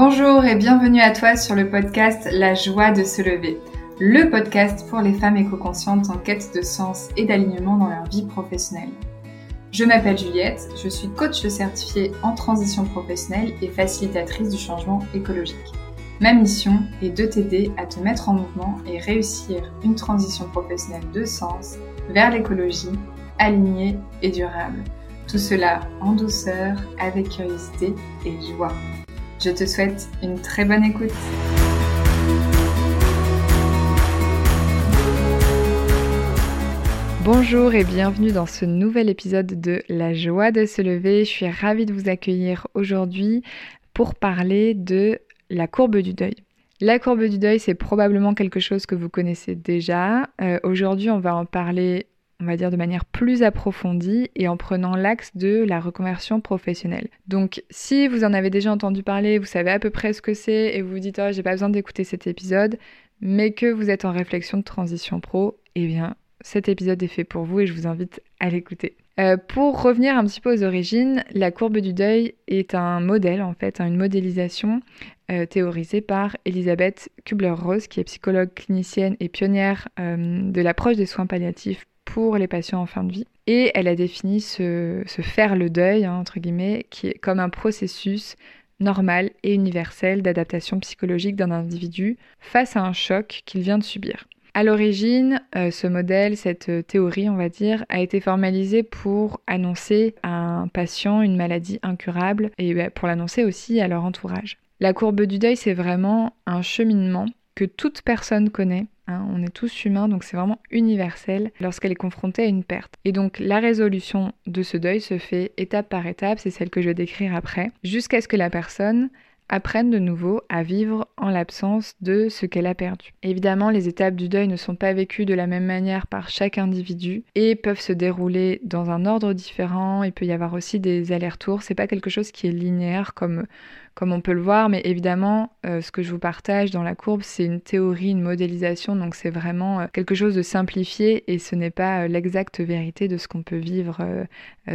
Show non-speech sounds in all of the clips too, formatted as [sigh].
Bonjour et bienvenue à toi sur le podcast La joie de se lever, le podcast pour les femmes éco-conscientes en quête de sens et d'alignement dans leur vie professionnelle. Je m'appelle Juliette, je suis coach certifiée en transition professionnelle et facilitatrice du changement écologique. Ma mission est de t'aider à te mettre en mouvement et réussir une transition professionnelle de sens vers l'écologie, alignée et durable. Tout cela en douceur, avec curiosité et joie. Je te souhaite une très bonne écoute. Bonjour et bienvenue dans ce nouvel épisode de La joie de se lever. Je suis ravie de vous accueillir aujourd'hui pour parler de la courbe du deuil. La courbe du deuil, c'est probablement quelque chose que vous connaissez déjà. Euh, aujourd'hui, on va en parler on va dire de manière plus approfondie et en prenant l'axe de la reconversion professionnelle. Donc si vous en avez déjà entendu parler, vous savez à peu près ce que c'est et vous vous dites oh j'ai pas besoin d'écouter cet épisode, mais que vous êtes en réflexion de transition pro, eh bien cet épisode est fait pour vous et je vous invite à l'écouter. Euh, pour revenir un petit peu aux origines, la courbe du deuil est un modèle, en fait, une modélisation euh, théorisée par Elisabeth Kubler-Ross, qui est psychologue clinicienne et pionnière euh, de l'approche des soins palliatifs pour les patients en fin de vie. Et elle a défini ce, faire le deuil, hein, entre guillemets, qui est comme un processus normal et universel d'adaptation psychologique d'un individu face à un choc qu'il vient de subir. À l'origine, euh, ce modèle, cette théorie, on va dire, a été formalisée pour annoncer à un patient une maladie incurable et bah, pour l'annoncer aussi à leur entourage. La courbe du deuil, c'est vraiment un cheminement que toute personne connaît Hein, on est tous humains, donc c'est vraiment universel lorsqu'elle est confrontée à une perte. Et donc la résolution de ce deuil se fait étape par étape, c'est celle que je vais décrire après, jusqu'à ce que la personne apprenne de nouveau à vivre en l'absence de ce qu'elle a perdu. Évidemment, les étapes du deuil ne sont pas vécues de la même manière par chaque individu et peuvent se dérouler dans un ordre différent. Il peut y avoir aussi des allers-retours. C'est pas quelque chose qui est linéaire comme comme on peut le voir, mais évidemment, euh, ce que je vous partage dans la courbe, c'est une théorie, une modélisation, donc c'est vraiment euh, quelque chose de simplifié et ce n'est pas euh, l'exacte vérité de ce qu'on peut vivre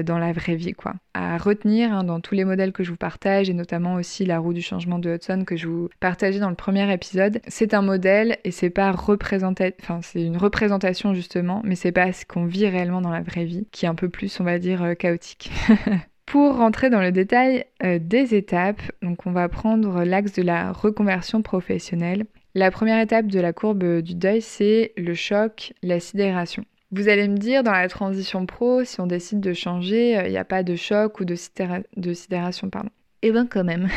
dans la vraie vie. Quoi. À retenir hein, dans tous les modèles que je vous partage, et notamment aussi la roue du changement de Hudson que je vous partageais dans le premier épisode, c'est un modèle et c'est pas représentatif, enfin c'est une représentation justement, mais c'est pas ce qu'on vit réellement dans la vraie vie, qui est un peu plus, on va dire, chaotique. [laughs] Pour rentrer dans le détail euh, des étapes, donc on va prendre l'axe de la reconversion professionnelle. La première étape de la courbe du deuil, c'est le choc, la sidération. Vous allez me dire, dans la transition pro, si on décide de changer, euh, il n'y a pas de choc ou de, de sidération, pardon. Eh bien quand même.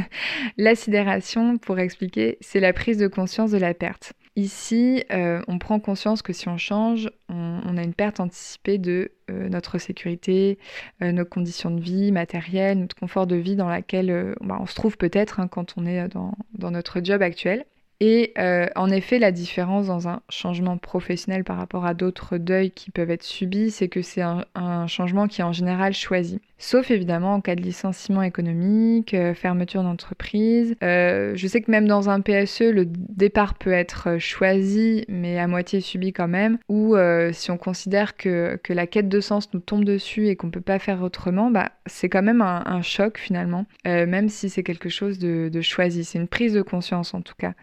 [laughs] la sidération, pour expliquer, c'est la prise de conscience de la perte. Ici, euh, on prend conscience que si on change, on, a une perte anticipée de euh, notre sécurité, euh, nos conditions de vie matérielles, notre confort de vie dans laquelle bah, on se trouve peut-être hein, quand on est dans, notre job actuel. Et en effet, la différence dans un changement professionnel par rapport à d'autres deuils qui peuvent être subis, c'est que c'est un, changement qui est en général choisi sauf évidemment en cas de licenciement économique, euh, fermeture d'entreprise. Euh, je sais que même dans un PSE, le départ peut être euh, choisi, mais à moitié subi quand même, ou si on considère que, la quête de sens nous tombe dessus et qu'on ne peut pas faire autrement, bah, c'est quand même un, choc finalement, même si c'est quelque chose de, choisi. C'est une prise de conscience en tout cas,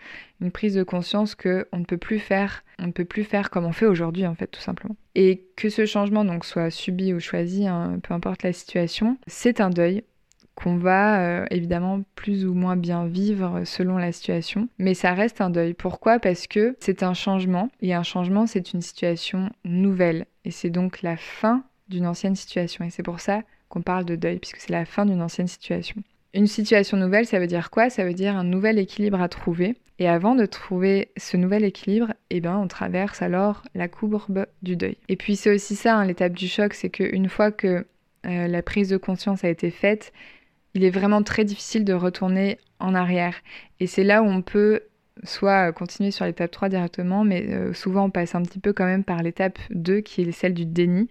une prise de conscience que on ne peut plus faire, on ne peut plus faire comme on fait aujourd'hui en fait tout simplement. Et que ce changement donc soit subi ou choisi, hein, peu importe la situation, c'est un deuil qu'on va euh, évidemment plus ou moins bien vivre selon la situation, mais ça reste un deuil. Pourquoi? Parce que c'est un changement, et un changement c'est une situation nouvelle, et c'est donc la fin d'une ancienne situation, et c'est pour ça qu'on parle de deuil, puisque c'est la fin d'une ancienne situation. Une situation nouvelle, ça veut dire quoi? Ça veut dire un nouvel équilibre à trouver, et avant de trouver ce nouvel équilibre, eh ben, on traverse alors la courbe du deuil. Et puis c'est aussi ça, hein, l'étape du choc, c'est qu'une fois que euh, la prise de conscience a été faite, il est vraiment très difficile de retourner en arrière. Et c'est là où on peut soit continuer sur l'étape 3 directement, mais euh, souvent on passe un petit peu quand même par l'étape 2 qui est celle du déni.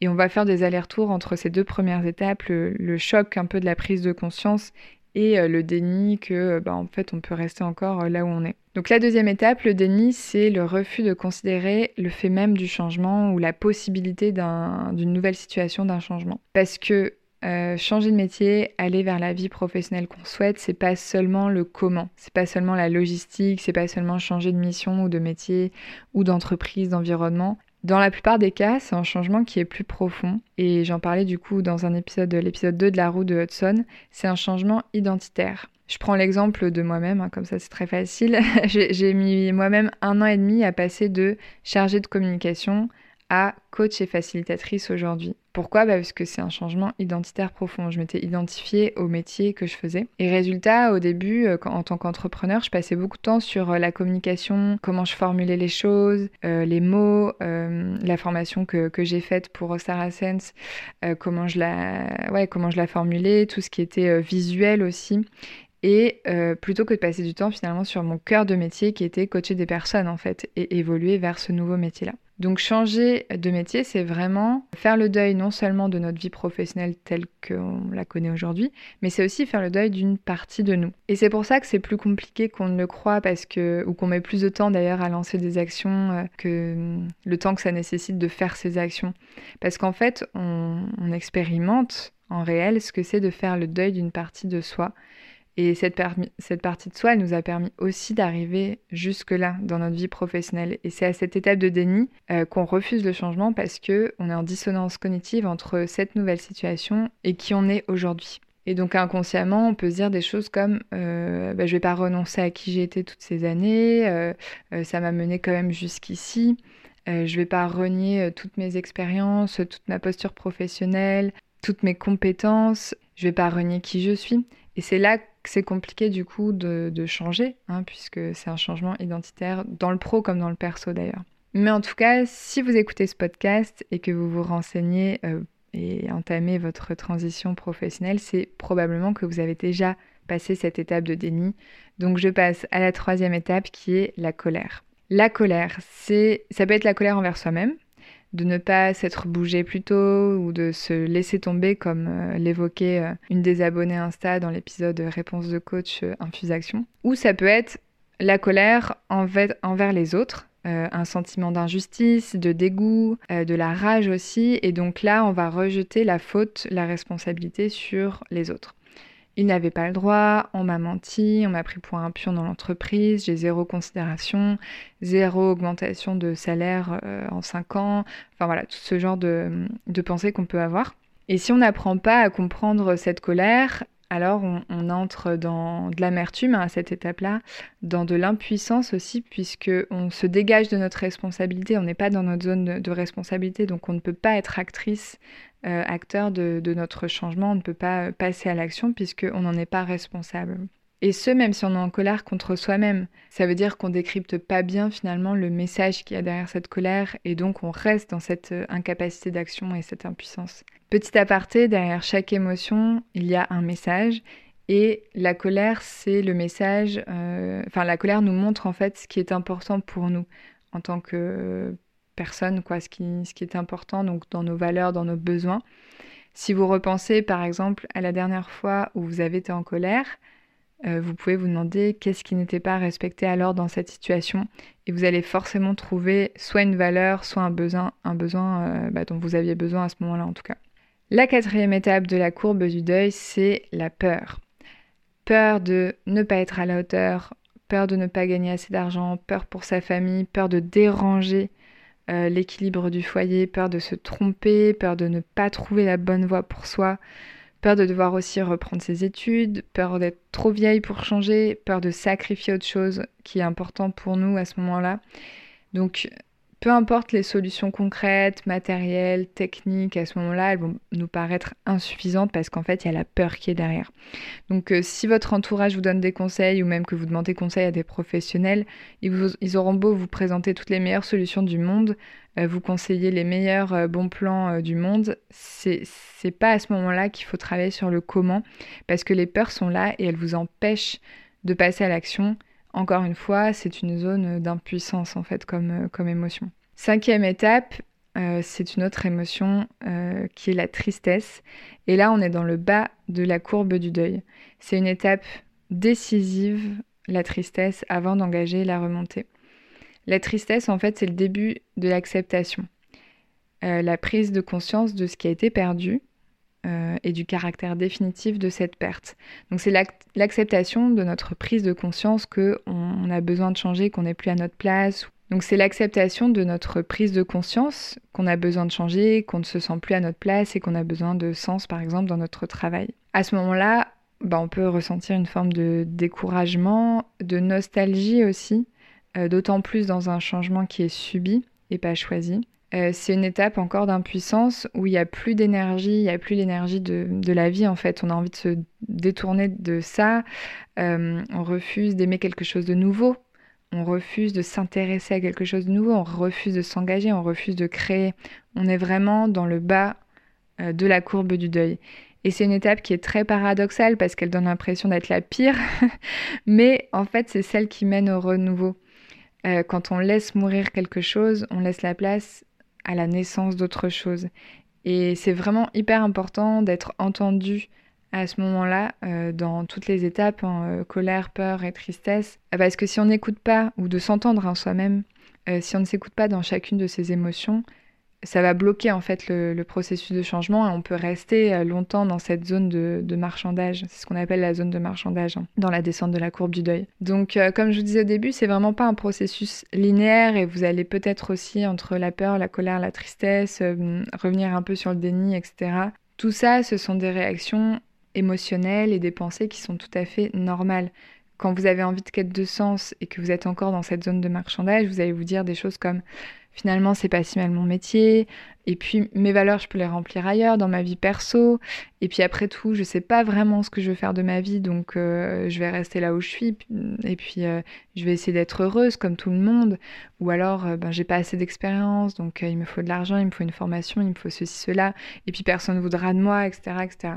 Et on va faire des allers-retours entre ces deux premières étapes, le choc un peu de la prise de conscience et euh, le déni que bah, en fait on peut rester encore euh, là où on est. Donc la deuxième étape, le déni, c'est le refus de considérer le fait même du changement ou la possibilité d'une nouvelle situation, d'un changement. Parce que euh, changer de métier, aller vers la vie professionnelle qu'on souhaite, c'est pas seulement le comment, c'est pas seulement la logistique, c'est pas seulement changer de mission ou de métier ou d'entreprise, d'environnement. Dans la plupart des cas, c'est un changement qui est plus profond et j'en parlais du coup dans un épisode, l'épisode 2 de la roue de Hudson, c'est un changement identitaire. Je prends l'exemple de moi-même, hein, comme ça c'est très facile. [laughs] J'ai mis moi-même un an et demi à passer de chargée de communication à coach et facilitatrice aujourd'hui. Pourquoi? Bah Parce que c'est un changement identitaire profond. Je m'étais identifiée au métier que je faisais. Et résultat, au début, euh, en tant qu'entrepreneur, je passais beaucoup de temps sur euh, la communication, comment je formulais les choses, euh, les mots, la formation que, que j'ai faite pour Sarah Sense, comment, je la, ouais, comment je la formulais, tout ce qui était visuel aussi et plutôt que de passer du temps finalement sur mon cœur de métier qui était coacher des personnes en fait et évoluer vers ce nouveau métier-là. Donc changer de métier, c'est vraiment faire le deuil non seulement de notre vie professionnelle telle qu'on la connaît aujourd'hui, mais c'est aussi faire le deuil d'une partie de nous. Et c'est pour ça que c'est plus compliqué qu'on ne le croit parce que ou qu'on met plus de temps d'ailleurs à lancer des actions euh, que le temps que ça nécessite de faire ces actions. Parce qu'en fait, on expérimente en réel ce que c'est de faire le deuil d'une partie de soi et cette, partie de soi, elle nous a permis aussi d'arriver jusque-là dans notre vie professionnelle. Et c'est à cette étape de déni euh, qu'on refuse le changement parce qu'on est en dissonance cognitive entre cette nouvelle situation et qui on est aujourd'hui. Et donc inconsciemment, on peut se dire des choses comme euh, bah, je vais pas renoncer à qui j'ai été toutes ces années, euh, euh, ça m'a mené quand même jusqu'ici, je vais pas renier toutes mes expériences, toute ma posture professionnelle, toutes mes compétences, je vais pas renier qui je suis. Et c'est là c'est compliqué du coup de, changer, hein, puisque c'est un changement identitaire dans le pro comme dans le perso d'ailleurs. Mais en tout cas, si vous écoutez ce podcast et que vous vous renseignez euh, et entamez votre transition professionnelle, c'est probablement que vous avez déjà passé cette étape de déni. Donc je passe à la troisième étape qui est la colère. La colère, c'est ça peut être la colère envers soi-même, de ne pas s'être bougé plus tôt ou de se laisser tomber comme euh, l'évoquait euh, une des abonnées Insta dans l'épisode Réponse de coach euh, Infuse Action. Ou ça peut être la colère envers les autres, un sentiment d'injustice, de dégoût, de la rage aussi. Et donc là, on va rejeter la faute, la responsabilité sur les autres. Il n'avait pas le droit, on m'a menti, on m'a pris pour un pion dans l'entreprise, j'ai zéro considération, zéro augmentation de salaire euh, en 5 ans, enfin voilà, tout ce genre de, de pensées qu'on peut avoir. Et si on n'apprend pas à comprendre cette colère, alors on, entre dans de l'amertume à cette étape-là, dans de l'impuissance aussi, puisque on se dégage de notre responsabilité, on n'est pas dans notre zone de responsabilité, donc on ne peut pas être actrice euh, acteur de, notre changement, on ne peut pas euh, passer à l'action puisqu'on n'en est pas responsable. Et ce, même si on est en colère contre soi-même. Ça veut dire qu'on décrypte pas bien finalement le message qu'il y a derrière cette colère et donc on reste dans cette euh, incapacité d'action et cette impuissance. Petit aparté, derrière chaque émotion, il y a un message et la colère, c'est le message, enfin la colère nous montre en fait ce qui est important pour nous en tant que personne, quoi, ce qui, ce qui est important, donc dans nos valeurs, dans nos besoins. Si vous repensez par exemple à la dernière fois où vous avez été en colère, euh, vous pouvez vous demander qu'est-ce qui n'était pas respecté alors dans cette situation et vous allez forcément trouver soit une valeur, soit un besoin, un besoin euh, bah, dont vous aviez besoin à ce moment-là en tout cas. La quatrième étape de la courbe du deuil, c'est la peur. Peur de ne pas être à la hauteur, peur de ne pas gagner assez d'argent, peur pour sa famille, peur de déranger euh, l'équilibre du foyer, peur de se tromper, peur de ne pas trouver la bonne voie pour soi, peur de devoir aussi reprendre ses études, peur d'être trop vieille pour changer, peur de sacrifier autre chose qui est important pour nous à ce moment-là. Donc peu importe les solutions concrètes, matérielles, techniques, à ce moment-là, elles vont nous paraître insuffisantes parce qu'en fait, il y a la peur qui est derrière. Donc, euh, si votre entourage vous donne des conseils ou même que vous demandez conseil à des professionnels, ils, auront beau vous présenter toutes les meilleures solutions du monde, euh, vous conseiller les meilleurs euh, bons plans du monde, c'est pas à ce moment-là qu'il faut travailler sur le comment parce que les peurs sont là et elles vous empêchent de passer à l'action encore une fois, c'est une zone d'impuissance en fait comme, euh, comme émotion. Cinquième étape, euh, c'est une autre émotion euh, qui est la tristesse. Et là, on est dans le bas de la courbe du deuil. C'est une étape décisive, la tristesse, avant d'engager la remontée. La tristesse, en fait, c'est le début de l'acceptation. la prise de conscience de ce qui a été perdu euh, et du caractère définitif de cette perte. Donc c'est l'acceptation de notre prise de conscience qu'on on a besoin de changer, qu'on n'est plus à notre place. Donc c'est l'acceptation de notre prise de conscience qu'on a besoin de changer, qu'on ne se sent plus à notre place et qu'on a besoin de sens par exemple dans notre travail. À ce moment-là, bah, on peut ressentir une forme de découragement, de nostalgie aussi, euh, d'autant plus dans un changement qui est subi et pas choisi. Euh, c'est une étape encore d'impuissance où il n'y a plus d'énergie, il n'y a plus l'énergie de, la vie en fait. On a envie de se détourner de ça. Euh, on refuse d'aimer quelque chose de nouveau. On refuse de s'intéresser à quelque chose de nouveau. On refuse de s'engager. On refuse de créer. On est vraiment dans le bas euh, de la courbe du deuil. Et c'est une étape qui est très paradoxale parce qu'elle donne l'impression d'être la pire. [laughs] Mais en fait, c'est celle qui mène au renouveau. quand on laisse mourir quelque chose, on laisse la place à la naissance d'autre chose. Et c'est vraiment hyper important d'être entendu à ce moment-là, euh, dans toutes les étapes, hein, euh, colère, peur et tristesse. Parce que si on n'écoute pas, ou de s'entendre en soi-même, euh, si on ne s'écoute pas dans chacune de ces émotions, ça va bloquer en fait le, processus de changement et on peut rester euh, longtemps dans cette zone de, marchandage. C'est ce qu'on appelle la zone de marchandage hein, dans la descente de la courbe du deuil. Donc, euh, comme je vous disais au début, c'est vraiment pas un processus linéaire et vous allez peut-être aussi entre la peur, la colère, la tristesse, euh, revenir un peu sur le déni, etc. Tout ça, ce sont des réactions émotionnelles et des pensées qui sont tout à fait normales. Quand vous avez envie de quête de sens et que vous êtes encore dans cette zone de marchandage, vous allez vous dire des choses comme finalement c'est pas si mal mon métier. Et puis mes valeurs je peux les remplir ailleurs dans ma vie perso. Et puis après tout je sais pas vraiment ce que je veux faire de ma vie. Donc euh, je vais rester là où je suis. Et puis euh, je vais essayer d'être heureuse comme tout le monde. Ou alors euh, ben j'ai pas assez d'expérience. Donc il me faut de l'argent il me faut une formation il me faut ceci cela. Et puis personne ne voudra de moi etc etc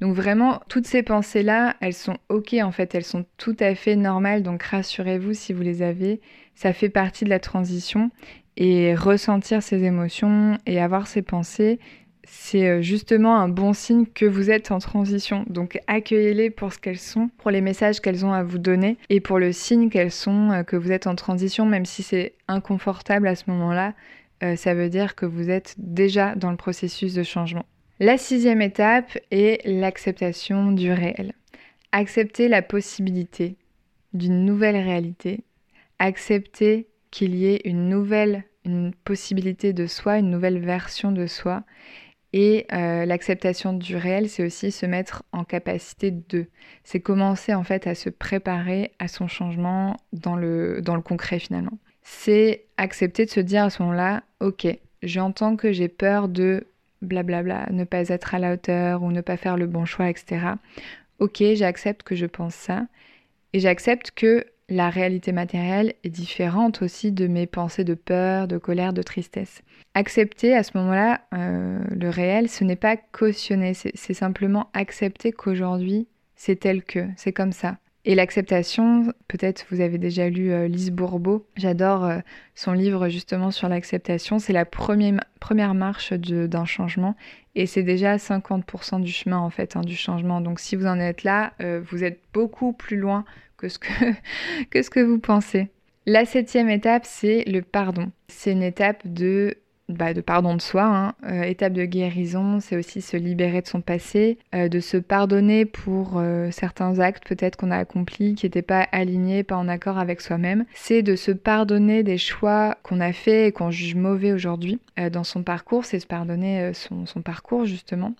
donc vraiment toutes ces pensées là elles sont ok en fait. Elles sont tout à fait normales. Donc rassurez-vous si vous les avez ça fait partie de la transition et ressentir ces émotions et avoir ces pensées, c'est euh, justement un bon signe que vous êtes en transition. Donc accueillez-les pour ce qu'elles sont, pour les messages qu'elles ont à vous donner et pour le signe qu'elles sont, euh, que vous êtes en transition, même si c'est inconfortable à ce moment-là, euh, ça veut dire que vous êtes déjà dans le processus de changement. La sixième étape est l'acceptation du réel. Accepter la possibilité d'une nouvelle réalité. Accepter qu'il y ait une nouvelle une possibilité de soi, une nouvelle version de soi. Et euh, l'acceptation du réel, c'est aussi se mettre en capacité de. C'est commencer en fait à se préparer à son changement dans le, dans le concret finalement. C'est accepter de se dire à ce moment-là, ok, j'entends que j'ai peur de blablabla, ne pas être à la hauteur ou ne pas faire le bon choix, etc. Ok, j'accepte que je pense ça. Et j'accepte que la réalité matérielle est différente aussi de mes pensées de peur, de colère, de tristesse. Accepter à ce moment-là euh, le réel, ce n'est pas cautionner, c'est simplement accepter qu'aujourd'hui c'est tel que, c'est comme ça. Et l'acceptation, peut-être vous avez déjà lu euh, Lise Bourbeau, j'adore euh, son livre justement sur l'acceptation, c'est la première, première marche d'un changement et c'est déjà 50% du chemin en fait, hein, du changement. Donc si vous en êtes là, vous êtes beaucoup plus loin [laughs] que ce que, vous pensez. La septième étape, c'est le pardon. C'est une étape de, bah, de pardon de soi, hein. euh, étape de guérison, c'est aussi se libérer de son passé, euh, de se pardonner pour euh, certains actes peut-être qu'on a accomplis qui n'étaient pas alignés, pas en accord avec soi-même. C'est de se pardonner des choix qu'on a faits et qu'on juge mauvais aujourd'hui dans son parcours, c'est se pardonner son parcours justement.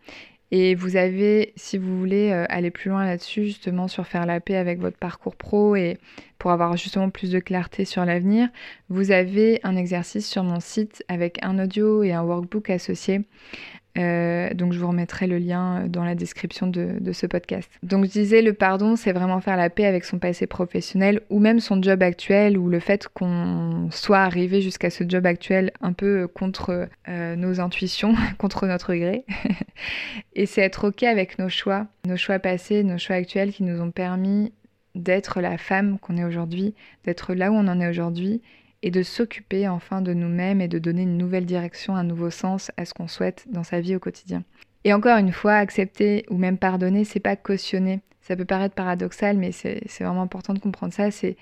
Et vous avez, si vous voulez euh, aller plus loin là-dessus, justement sur faire la paix avec votre parcours pro et pour avoir justement plus de clarté sur l'avenir, vous avez un exercice sur mon site avec un audio et un workbook associé euh, donc je vous remettrai le lien dans la description de, ce podcast. Donc je disais, le pardon, c'est vraiment faire la paix avec son passé professionnel ou même son job actuel ou le fait qu'on soit arrivé jusqu'à ce job actuel un peu contre euh, nos intuitions, [laughs] contre notre gré. [laughs] Et c'est être OK avec nos choix, nos choix passés, nos choix actuels qui nous ont permis d'être la femme qu'on est aujourd'hui, d'être là où on en est aujourd'hui et de s'occuper enfin de nous-mêmes et de donner une nouvelle direction, un nouveau sens à ce qu'on souhaite dans sa vie au quotidien. Et encore une fois, accepter ou même pardonner, c'est pas cautionner. Ça peut paraître paradoxal, mais c'est vraiment important de comprendre ça. C'est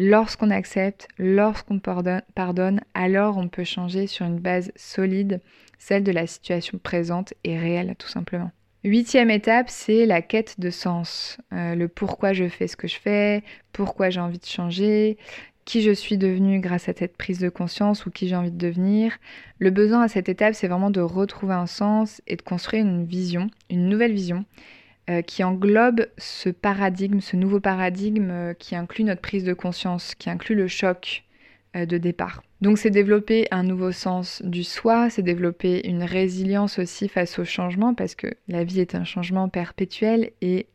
Lorsqu'on accepte, lorsqu'on pardonne, alors on peut changer sur une base solide, celle de la situation présente et réelle tout simplement. Huitième étape, c'est la quête de sens. Euh, le pourquoi je fais ce que je fais, pourquoi j'ai envie de changer, qui je suis devenue grâce à cette prise de conscience ou qui j'ai envie de devenir. Le besoin à cette étape, c'est vraiment de retrouver un sens et de construire une vision, une nouvelle vision euh, qui englobe ce paradigme, ce nouveau paradigme euh, qui inclut notre prise de conscience, qui inclut le choc euh, de départ. Donc c'est développer un nouveau sens du soi, c'est développer une résilience aussi face au changement parce que la vie est un changement perpétuel et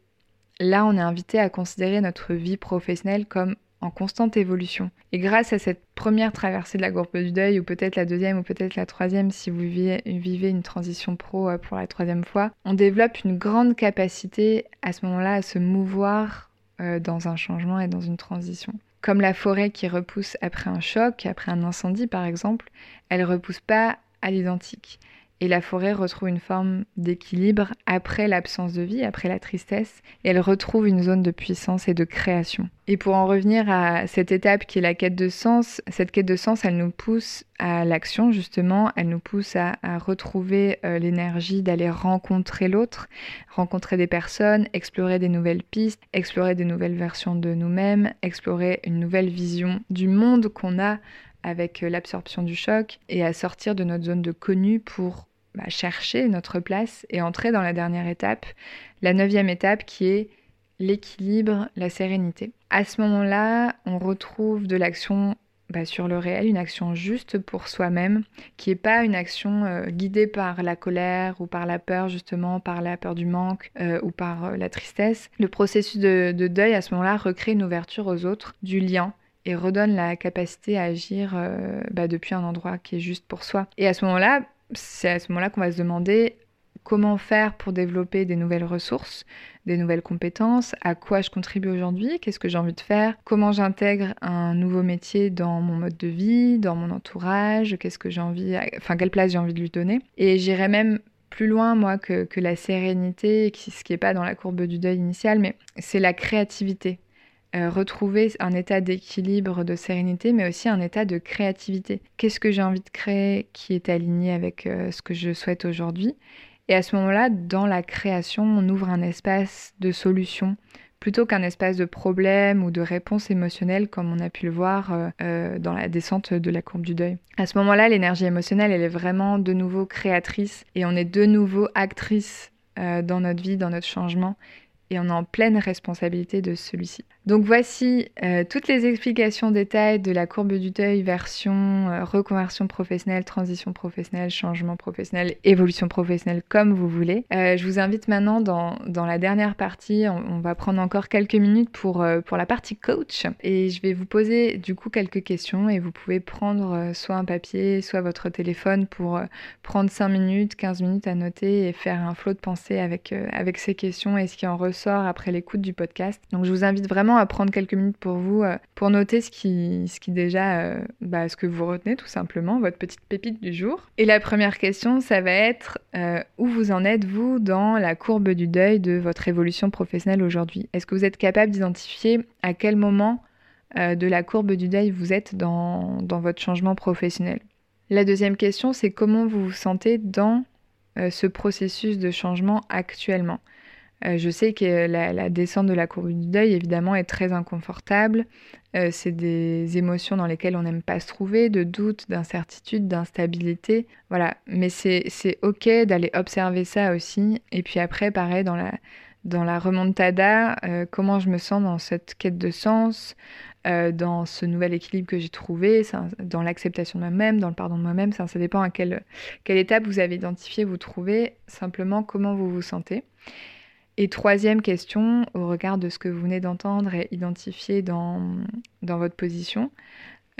là on est invité à considérer notre vie professionnelle comme en constante évolution. Et grâce à cette première traversée de la courbe du deuil, ou peut-être la deuxième, ou peut-être la troisième, si vous vivez, une transition pro euh, pour la troisième fois, on développe une grande capacité à ce moment-là à se mouvoir euh, dans un changement et dans une transition. Comme la forêt qui repousse après un choc, après un incendie par exemple, elle repousse pas à l'identique et la forêt retrouve une forme d'équilibre après l'absence de vie, après la tristesse, et elle retrouve une zone de puissance et de création. Et pour en revenir à cette étape qui est la quête de sens, cette quête de sens, elle nous pousse à l'action justement, elle nous pousse à, retrouver euh, l'énergie d'aller rencontrer l'autre, rencontrer des personnes, explorer des nouvelles pistes, explorer des nouvelles versions de nous-mêmes, explorer une nouvelle vision du monde qu'on a avec euh, l'absorption du choc et à sortir de notre zone de connu pour bah, chercher notre place et entrer dans la dernière étape, la neuvième étape qui est l'équilibre, la sérénité. À ce moment-là, on retrouve de l'action bah, sur le réel, une action juste pour soi-même, qui n'est pas une action euh, guidée par la colère ou par la peur, justement, par la peur du manque euh, ou par la tristesse. Le processus de, deuil, à ce moment-là, recrée une ouverture aux autres, du lien, et redonne la capacité à agir bah, depuis un endroit qui est juste pour soi. Et à ce moment-là, c'est à ce moment-là qu'on va se demander comment faire pour développer des nouvelles ressources, des nouvelles compétences, à quoi je contribue aujourd'hui, qu'est-ce que j'ai envie de faire, comment j'intègre un nouveau métier dans mon mode de vie, dans mon entourage, qu'est-ce que j'ai envie, enfin quelle place j'ai envie de lui donner. Et j'irai même plus loin, moi, que, que la sérénité, ce qui n'est pas dans la courbe du deuil initial, mais c'est la créativité. Euh, retrouver un état d'équilibre, de sérénité, mais aussi un état de créativité. Qu'est-ce que j'ai envie de créer qui est aligné avec euh, ce que je souhaite aujourd'hui? Et à ce moment-là, dans la création, on ouvre un espace de solution plutôt qu'un espace de problème ou de réponse émotionnelle comme on a pu le voir euh, dans la descente de la courbe du deuil. À ce moment-là, l'énergie émotionnelle, elle est vraiment de nouveau créatrice et on est de nouveau actrice dans notre vie, dans notre changement et on est en pleine responsabilité de celui-ci. Donc voici euh, toutes les explications détails de la courbe du deuil version euh, reconversion professionnelle, transition professionnelle, changement professionnel, évolution professionnelle, comme vous voulez. Euh, je vous invite maintenant dans, dans la dernière partie, on, va prendre encore quelques minutes pour, pour la partie coach et je vais vous poser du coup quelques questions et vous pouvez prendre soit un papier, soit votre téléphone pour prendre 5 minutes, 15 minutes à noter et faire un flot de pensée avec, avec ces questions et ce qui en ressort après l'écoute du podcast. Donc je vous invite vraiment à prendre quelques minutes pour vous, euh, pour noter ce qui, ce qui déjà, euh, bah, ce que vous retenez tout simplement, votre petite pépite du jour. Et la première question, ça va être euh, où vous en êtes vous dans la courbe du deuil de votre évolution professionnelle aujourd'hui? Est-ce que vous êtes capable d'identifier à quel moment de la courbe du deuil vous êtes dans, dans votre changement professionnel? La deuxième question, c'est comment vous vous sentez dans ce processus de changement actuellement? Euh, je sais que la, descente de la courbe du deuil, évidemment, est très inconfortable. Euh, c'est des émotions dans lesquelles on n'aime pas se trouver, de doute, d'incertitude, d'instabilité. Voilà, mais c'est OK d'aller observer ça aussi. Et puis après, pareil, dans la, dans la remontada, euh, comment je me sens dans cette quête de sens, dans ce nouvel équilibre que j'ai trouvé, dans l'acceptation de moi-même, dans le pardon de moi-même. Ça, dépend à quelle, quelle étape vous avez identifié, vous trouvez, simplement comment vous vous sentez. Et troisième question, au regard de ce que vous venez d'entendre et identifier dans, votre position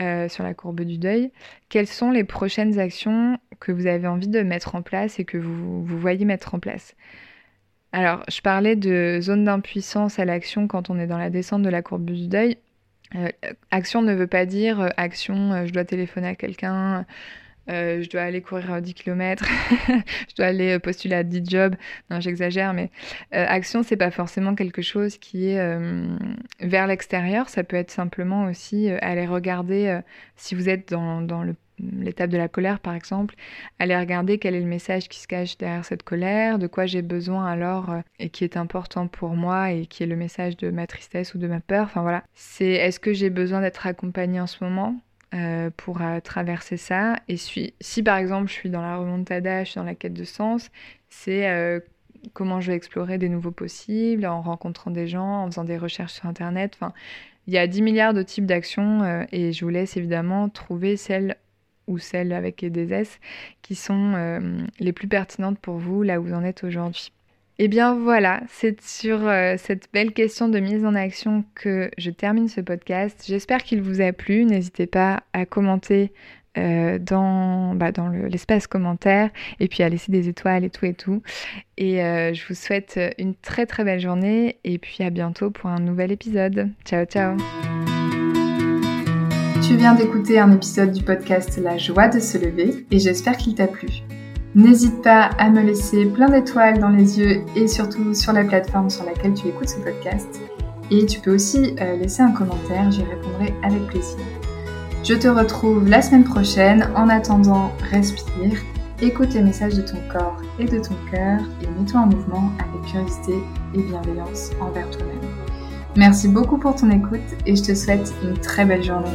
euh, sur la courbe du deuil, quelles sont les prochaines actions que vous avez envie de mettre en place et que vous, vous voyez mettre en place? Alors, je parlais de zone d'impuissance à l'action quand on est dans la descente de la courbe du deuil. Euh, action ne veut pas dire euh, action, je dois téléphoner à quelqu'un, je dois aller courir 10 km, [laughs] je dois aller postuler à 10 jobs. Non, j'exagère, mais action, c'est pas forcément quelque chose qui est vers l'extérieur. Ça peut être simplement aussi aller regarder si vous êtes dans, dans l'étape de la colère par exemple, aller regarder quel est le message qui se cache derrière cette colère, de quoi j'ai besoin alors euh, et qui est important pour moi et qui est le message de ma tristesse ou de ma peur. Enfin voilà, c'est est-ce que j'ai besoin d'être accompagnée en ce moment? Euh, pour euh, traverser ça et si, par exemple je suis dans la remontada, je suis dans la quête de sens, c'est comment je vais explorer des nouveaux possibles en rencontrant des gens, en faisant des recherches sur internet. Enfin, il y a 10 milliards de types d'actions et je vous laisse évidemment trouver celle ou celles avec des S qui sont euh, les plus pertinentes pour vous là où vous en êtes aujourd'hui. Eh bien voilà, c'est sur euh, cette belle question de mise en action que je termine ce podcast. J'espère qu'il vous a plu. N'hésitez pas à commenter euh, dans, bah, l'espace commentaire et puis à laisser des étoiles et tout et tout. Et je vous souhaite une très très belle journée et puis à bientôt pour un nouvel épisode. Ciao ciao tu viens d'écouter un épisode du podcast La joie de se lever et j'espère qu'il t'a plu. N'hésite pas à me laisser plein d'étoiles dans les yeux et surtout sur la plateforme sur laquelle tu écoutes ce podcast. Et tu peux aussi euh, laisser un commentaire, j'y répondrai avec plaisir. Je te retrouve la semaine prochaine. En attendant, respire, écoute les messages de ton corps et de ton cœur et mets-toi en mouvement avec curiosité et bienveillance envers toi-même. Merci beaucoup pour ton écoute et je te souhaite une très belle journée.